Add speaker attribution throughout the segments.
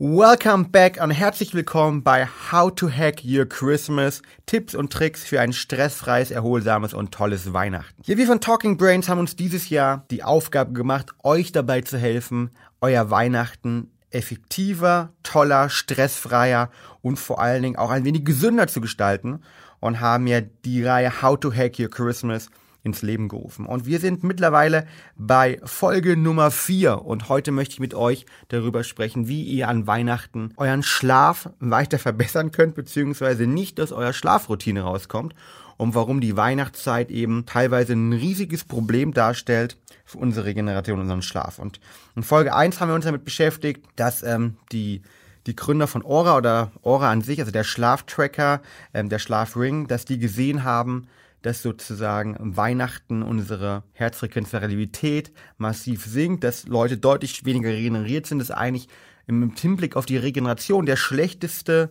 Speaker 1: Welcome back und herzlich willkommen bei How to Hack Your Christmas. Tipps und Tricks für ein stressfreies, erholsames und tolles Weihnachten. Hier wir von Talking Brains haben uns dieses Jahr die Aufgabe gemacht, euch dabei zu helfen, euer Weihnachten effektiver, toller, stressfreier und vor allen Dingen auch ein wenig gesünder zu gestalten und haben ja die Reihe How to Hack Your Christmas ins Leben gerufen. Und wir sind mittlerweile bei Folge Nummer 4 und heute möchte ich mit euch darüber sprechen, wie ihr an Weihnachten euren Schlaf weiter verbessern könnt, beziehungsweise nicht aus eurer Schlafroutine rauskommt und warum die Weihnachtszeit eben teilweise ein riesiges Problem darstellt für unsere Regeneration, unseren Schlaf. Und in Folge 1 haben wir uns damit beschäftigt, dass ähm, die die Gründer von Aura oder Aura an sich, also der Schlaftracker, ähm, der Schlafring, dass die gesehen haben, dass sozusagen Weihnachten unsere Herzfrequenzvariabilität massiv sinkt, dass Leute deutlich weniger regeneriert sind, dass eigentlich im Hinblick auf die Regeneration der schlechteste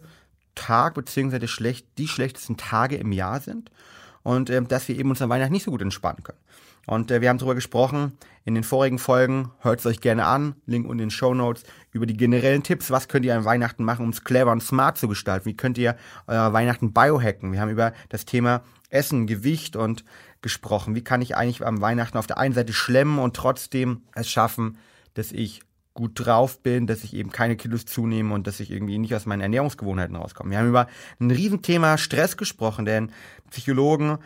Speaker 1: Tag beziehungsweise schlecht, die schlechtesten Tage im Jahr sind und äh, dass wir eben uns an Weihnachten nicht so gut entspannen können. Und äh, wir haben darüber gesprochen in den vorigen Folgen. Hört es euch gerne an. Link unten in den Show Notes über die generellen Tipps. Was könnt ihr an Weihnachten machen, um es clever und smart zu gestalten? Wie könnt ihr euer Weihnachten biohacken? Wir haben über das Thema Essen, Gewicht und gesprochen. Wie kann ich eigentlich am Weihnachten auf der einen Seite schlemmen und trotzdem es schaffen, dass ich gut drauf bin, dass ich eben keine Kilos zunehme und dass ich irgendwie nicht aus meinen Ernährungsgewohnheiten rauskomme. Wir haben über ein Riesenthema Stress gesprochen, denn Psychologen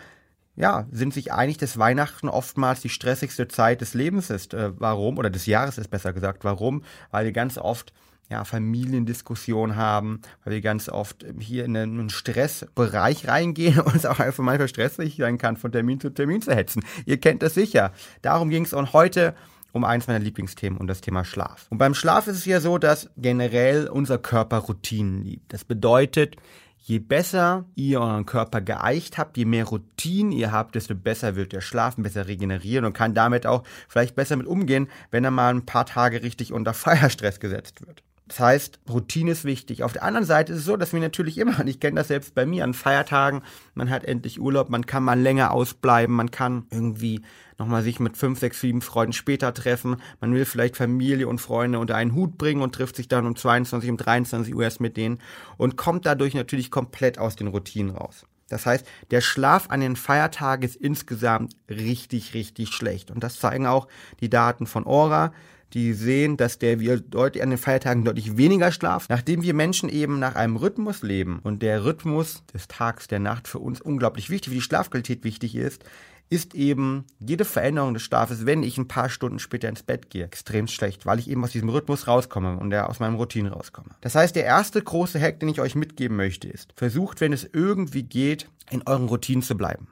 Speaker 1: ja, sind sich einig, dass Weihnachten oftmals die stressigste Zeit des Lebens ist. Äh, warum? Oder des Jahres ist besser gesagt. Warum? Weil wir ganz oft ja, Familiendiskussion haben, weil wir ganz oft hier in einen Stressbereich reingehen und es auch einfach manchmal stressig sein kann, von Termin zu Termin zu hetzen. Ihr kennt das sicher. Darum ging es und heute um eins meiner Lieblingsthemen und das Thema Schlaf. Und beim Schlaf ist es ja so, dass generell unser Körper Routinen liebt. Das bedeutet, je besser ihr euren Körper geeicht habt, je mehr Routinen ihr habt, desto besser wird der Schlafen, besser regenerieren und kann damit auch vielleicht besser mit umgehen, wenn er mal ein paar Tage richtig unter Feierstress gesetzt wird. Das heißt, Routine ist wichtig. Auf der anderen Seite ist es so, dass wir natürlich immer, und ich kenne das selbst bei mir, an Feiertagen, man hat endlich Urlaub, man kann mal länger ausbleiben, man kann irgendwie nochmal sich mit fünf, sechs, sieben Freunden später treffen, man will vielleicht Familie und Freunde unter einen Hut bringen und trifft sich dann um 22, um 23 Uhr erst mit denen und kommt dadurch natürlich komplett aus den Routinen raus. Das heißt, der Schlaf an den Feiertagen ist insgesamt richtig, richtig schlecht. Und das zeigen auch die Daten von Aura die sehen, dass der wir deutlich an den Feiertagen deutlich weniger schlafen, nachdem wir Menschen eben nach einem Rhythmus leben und der Rhythmus des Tags, der Nacht für uns unglaublich wichtig, wie die Schlafqualität wichtig ist, ist eben jede Veränderung des Schlafes, wenn ich ein paar Stunden später ins Bett gehe, extrem schlecht, weil ich eben aus diesem Rhythmus rauskomme und aus meinem Routine rauskomme. Das heißt, der erste große Hack, den ich euch mitgeben möchte, ist, versucht, wenn es irgendwie geht, in euren Routinen zu bleiben.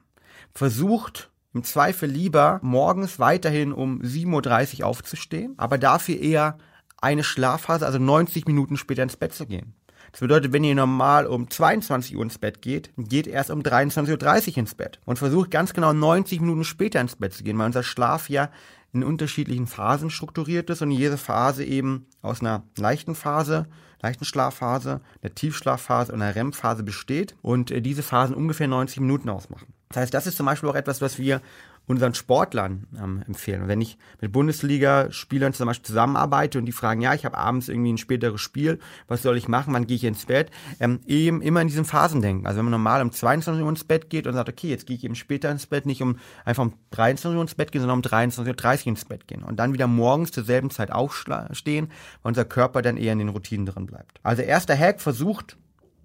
Speaker 1: Versucht, im Zweifel lieber morgens weiterhin um 7.30 Uhr aufzustehen, aber dafür eher eine Schlafphase, also 90 Minuten später ins Bett zu gehen. Das bedeutet, wenn ihr normal um 22 Uhr ins Bett geht, geht erst um 23.30 Uhr ins Bett und versucht ganz genau 90 Minuten später ins Bett zu gehen, weil unser Schlaf ja in unterschiedlichen Phasen strukturiert ist und jede Phase eben aus einer leichten Phase, leichten Schlafphase, einer Tiefschlafphase und einer REM-Phase besteht und äh, diese Phasen ungefähr 90 Minuten ausmachen. Das heißt, das ist zum Beispiel auch etwas, was wir unseren Sportlern ähm, empfehlen. Wenn ich mit Bundesliga-Spielern zum Beispiel zusammenarbeite und die fragen, ja, ich habe abends irgendwie ein späteres Spiel, was soll ich machen, wann gehe ich ins Bett, ähm, eben immer in diesen Phasen denken. Also wenn man normal um 22 Uhr ins Bett geht und sagt, okay, jetzt gehe ich eben später ins Bett, nicht um einfach um 23 Uhr ins Bett gehen, sondern um 23.30 Uhr ins Bett gehen. Und dann wieder morgens zur selben Zeit aufstehen, weil unser Körper dann eher in den Routinen drin bleibt. Also erster Hack, versucht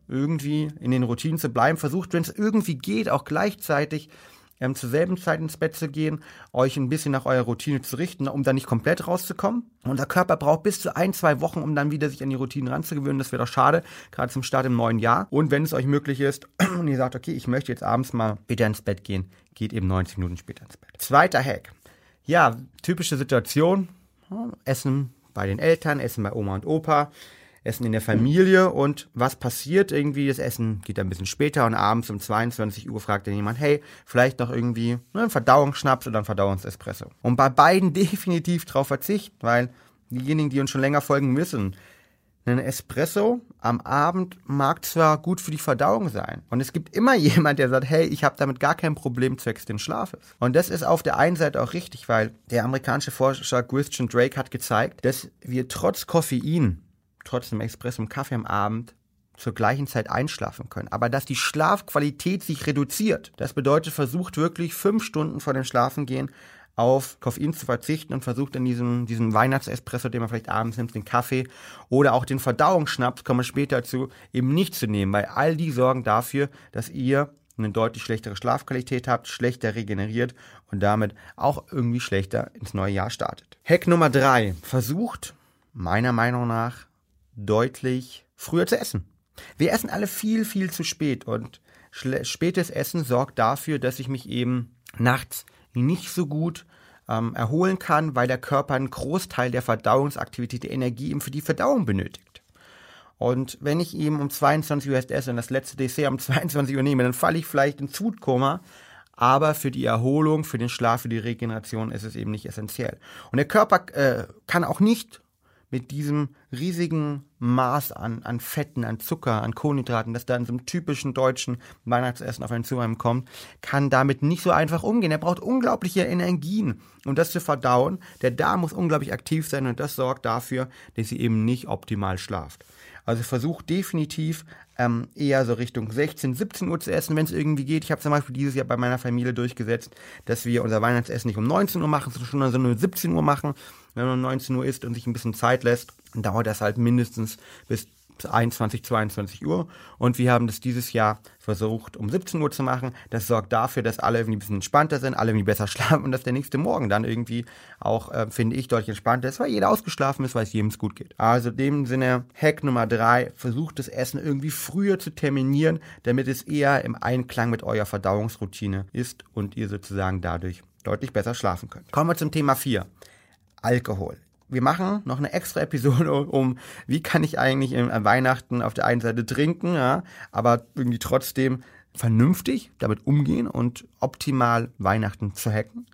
Speaker 1: irgendwie in den Routinen zu bleiben, versucht, wenn es irgendwie geht, auch gleichzeitig ähm, zur selben Zeit ins Bett zu gehen, euch ein bisschen nach eurer Routine zu richten, um da nicht komplett rauszukommen. Unser Körper braucht bis zu ein, zwei Wochen, um dann wieder sich an die Routinen ranzugewöhnen. Das wäre doch schade, gerade zum Start im neuen Jahr. Und wenn es euch möglich ist und ihr sagt, okay, ich möchte jetzt abends mal später ins Bett gehen, geht eben 90 Minuten später ins Bett. Zweiter Hack. Ja, typische Situation. Essen bei den Eltern, Essen bei Oma und Opa. Essen in der Familie und was passiert irgendwie? Das Essen geht ein bisschen später und abends um 22 Uhr fragt dann jemand, hey, vielleicht noch irgendwie ne, ein Verdauungsschnaps oder ein Verdauungsespresso. Und bei beiden definitiv drauf verzichten, weil diejenigen, die uns schon länger folgen müssen, ein Espresso am Abend mag zwar gut für die Verdauung sein. Und es gibt immer jemand, der sagt, hey, ich habe damit gar kein Problem zwecks des Schlafes. Und das ist auf der einen Seite auch richtig, weil der amerikanische Forscher Christian Drake hat gezeigt, dass wir trotz Koffein trotz dem Espresso und Kaffee am Abend zur gleichen Zeit einschlafen können. Aber dass die Schlafqualität sich reduziert, das bedeutet, versucht wirklich fünf Stunden vor dem Schlafengehen auf Koffein zu verzichten und versucht in diesem, diesem Weihnachtsespresso, den man vielleicht abends nimmt, den Kaffee oder auch den Verdauungsschnaps, kommen wir später dazu, eben nicht zu nehmen, weil all die sorgen dafür, dass ihr eine deutlich schlechtere Schlafqualität habt, schlechter regeneriert und damit auch irgendwie schlechter ins neue Jahr startet. Hack Nummer drei: Versucht, meiner Meinung nach, deutlich früher zu essen. Wir essen alle viel, viel zu spät und spätes Essen sorgt dafür, dass ich mich eben nachts nicht so gut ähm, erholen kann, weil der Körper einen Großteil der Verdauungsaktivität, der Energie eben für die Verdauung benötigt. Und wenn ich eben um 22 Uhr erst esse und das letzte Dessert um 22 Uhr nehme, dann falle ich vielleicht ins Foodkoma. Aber für die Erholung, für den Schlaf, für die Regeneration ist es eben nicht essentiell. Und der Körper äh, kann auch nicht mit diesem riesigen Maß an, an Fetten, an Zucker, an Kohlenhydraten, das da in so einem typischen deutschen Weihnachtsessen auf einen Zuhause kommt, kann damit nicht so einfach umgehen. Er braucht unglaubliche Energien, um das zu verdauen. Der Darm muss unglaublich aktiv sein und das sorgt dafür, dass sie eben nicht optimal schlaft. Also versucht definitiv ähm, eher so Richtung 16, 17 Uhr zu essen, wenn es irgendwie geht. Ich habe zum Beispiel dieses Jahr bei meiner Familie durchgesetzt, dass wir unser Weihnachtsessen nicht um 19 Uhr machen, sondern um 17 Uhr machen. Wenn man um 19 Uhr isst und sich ein bisschen Zeit lässt, dann dauert das halt mindestens bis 21, 22 Uhr. Und wir haben das dieses Jahr versucht, um 17 Uhr zu machen. Das sorgt dafür, dass alle irgendwie ein bisschen entspannter sind, alle irgendwie besser schlafen und dass der nächste Morgen dann irgendwie auch, äh, finde ich, deutlich entspannter ist, weil jeder ausgeschlafen ist, weil es jedem gut geht. Also in dem Sinne, Hack Nummer drei, versucht das Essen irgendwie früher zu terminieren, damit es eher im Einklang mit eurer Verdauungsroutine ist und ihr sozusagen dadurch deutlich besser schlafen könnt. Kommen wir zum Thema vier. Alkohol wir machen noch eine extra Episode um, wie kann ich eigentlich an Weihnachten auf der einen Seite trinken, ja, aber irgendwie trotzdem vernünftig damit umgehen und optimal Weihnachten zu hacken.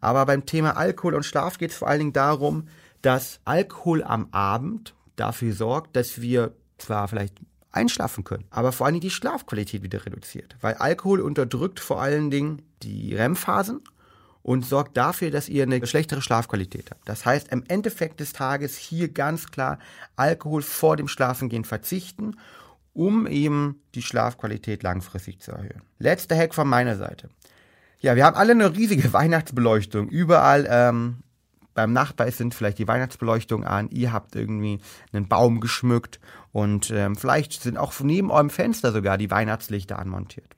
Speaker 1: Aber beim Thema Alkohol und Schlaf geht es vor allen Dingen darum, dass Alkohol am Abend dafür sorgt, dass wir zwar vielleicht einschlafen können, aber vor allen Dingen die Schlafqualität wieder reduziert. Weil Alkohol unterdrückt vor allen Dingen die REM-Phasen und sorgt dafür, dass ihr eine schlechtere Schlafqualität habt. Das heißt, im Endeffekt des Tages hier ganz klar Alkohol vor dem Schlafengehen verzichten, um eben die Schlafqualität langfristig zu erhöhen. Letzter Hack von meiner Seite. Ja, wir haben alle eine riesige Weihnachtsbeleuchtung. Überall ähm, beim Nachbar sind vielleicht die Weihnachtsbeleuchtung an, ihr habt irgendwie einen Baum geschmückt und ähm, vielleicht sind auch neben eurem Fenster sogar die Weihnachtslichter anmontiert.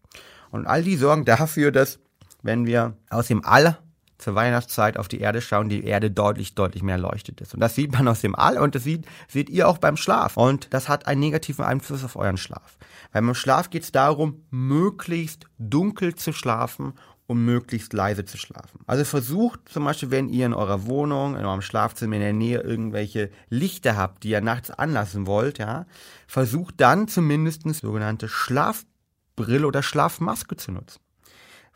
Speaker 1: Und all die sorgen dafür, dass wenn wir aus dem All zur Weihnachtszeit auf die Erde schauen, die Erde deutlich, deutlich mehr leuchtet ist. Und das sieht man aus dem All und das sieht, seht ihr auch beim Schlaf. Und das hat einen negativen Einfluss auf euren Schlaf. Weil beim Schlaf geht es darum, möglichst dunkel zu schlafen um möglichst leise zu schlafen. Also versucht zum Beispiel, wenn ihr in eurer Wohnung, in eurem Schlafzimmer in der Nähe irgendwelche Lichter habt, die ihr nachts anlassen wollt, ja, versucht dann zumindest sogenannte Schlafbrille oder Schlafmaske zu nutzen.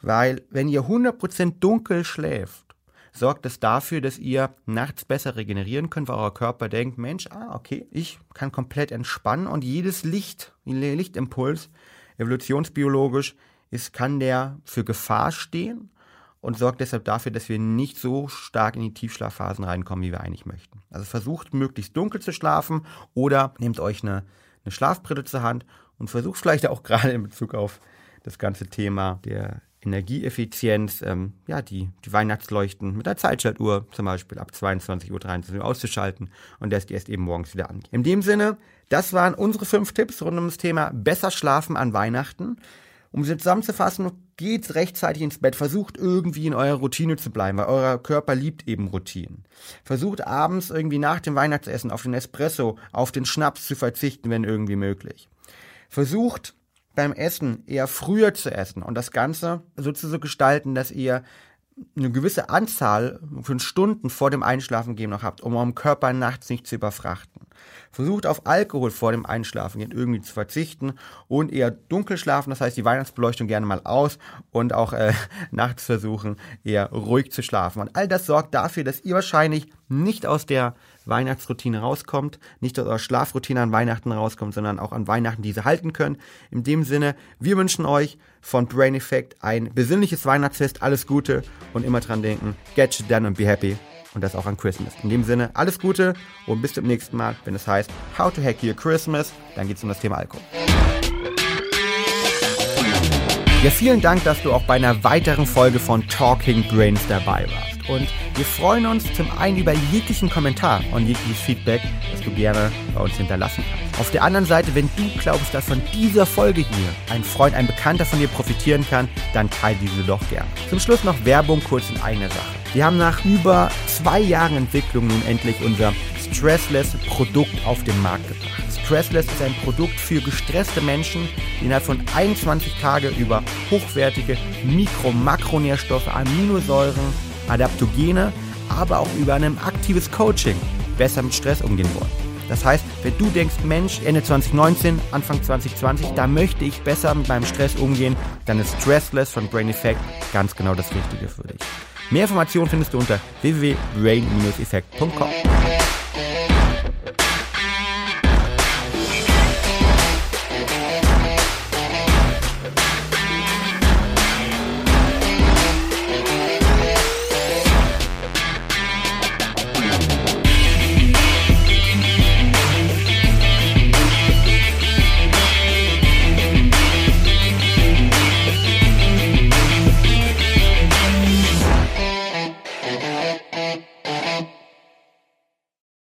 Speaker 1: Weil wenn ihr 100% dunkel schläft, sorgt es dafür, dass ihr nachts besser regenerieren könnt, weil euer Körper denkt, Mensch, ah, okay, ich kann komplett entspannen und jedes Licht, Lichtimpuls, evolutionsbiologisch, ist, kann der für Gefahr stehen und sorgt deshalb dafür, dass wir nicht so stark in die Tiefschlafphasen reinkommen, wie wir eigentlich möchten. Also versucht möglichst dunkel zu schlafen oder nehmt euch eine, eine Schlafbrille zur Hand und versucht vielleicht auch gerade in Bezug auf das ganze Thema der Energieeffizienz, ähm, ja, die, die Weihnachtsleuchten mit der Zeitschaltuhr zum Beispiel ab 22 Uhr, 23 Uhr auszuschalten und dass die erst eben morgens wieder angehen. In dem Sinne, das waren unsere fünf Tipps rund um das Thema besser schlafen an Weihnachten. Um sie zusammenzufassen, geht rechtzeitig ins Bett, versucht irgendwie in eurer Routine zu bleiben, weil euer Körper liebt eben Routinen. Versucht abends irgendwie nach dem Weihnachtsessen auf den Espresso, auf den Schnaps zu verzichten, wenn irgendwie möglich. Versucht beim Essen eher früher zu essen und das Ganze so zu gestalten, dass ihr eine gewisse Anzahl von Stunden vor dem Einschlafen gehen noch habt, um eurem Körper nachts nicht zu überfrachten. Versucht auf Alkohol vor dem Einschlafen gehen irgendwie zu verzichten und eher dunkel schlafen, das heißt die Weihnachtsbeleuchtung gerne mal aus und auch äh, nachts versuchen eher ruhig zu schlafen. Und all das sorgt dafür, dass ihr wahrscheinlich nicht aus der Weihnachtsroutine rauskommt, nicht aus eurer Schlafroutine an Weihnachten rauskommt, sondern auch an Weihnachten diese halten können. In dem Sinne, wir wünschen euch von Brain Effect ein besinnliches Weihnachtsfest, alles Gute und immer dran denken, get shit done and be happy. und das auch an Christmas. In dem Sinne, alles Gute und bis zum nächsten Mal, wenn es heißt How to Hack Your Christmas. Dann geht es um das Thema Alkohol. Ja, vielen Dank, dass du auch bei einer weiteren Folge von Talking Brains dabei warst. Und wir freuen uns zum einen über jeglichen Kommentar und jegliches Feedback, das du gerne bei uns hinterlassen kannst. Auf der anderen Seite, wenn du glaubst, dass von dieser Folge hier ein Freund, ein Bekannter von dir profitieren kann, dann teile diese doch gern. Zum Schluss noch Werbung kurz in eigener Sache. Wir haben nach über zwei Jahren Entwicklung nun endlich unser Stressless Produkt auf den Markt gebracht. Stressless ist ein Produkt für gestresste Menschen, die innerhalb von 21 Tagen über hochwertige Mikro-, Makronährstoffe, Aminosäuren, Adaptogene, aber auch über ein aktives Coaching besser mit Stress umgehen wollen. Das heißt, wenn du denkst, Mensch, Ende 2019, Anfang 2020, da möchte ich besser mit meinem Stress umgehen, dann ist Stressless von Brain Effect ganz genau das Richtige für dich. Mehr Informationen findest du unter www.brain-effekt.com.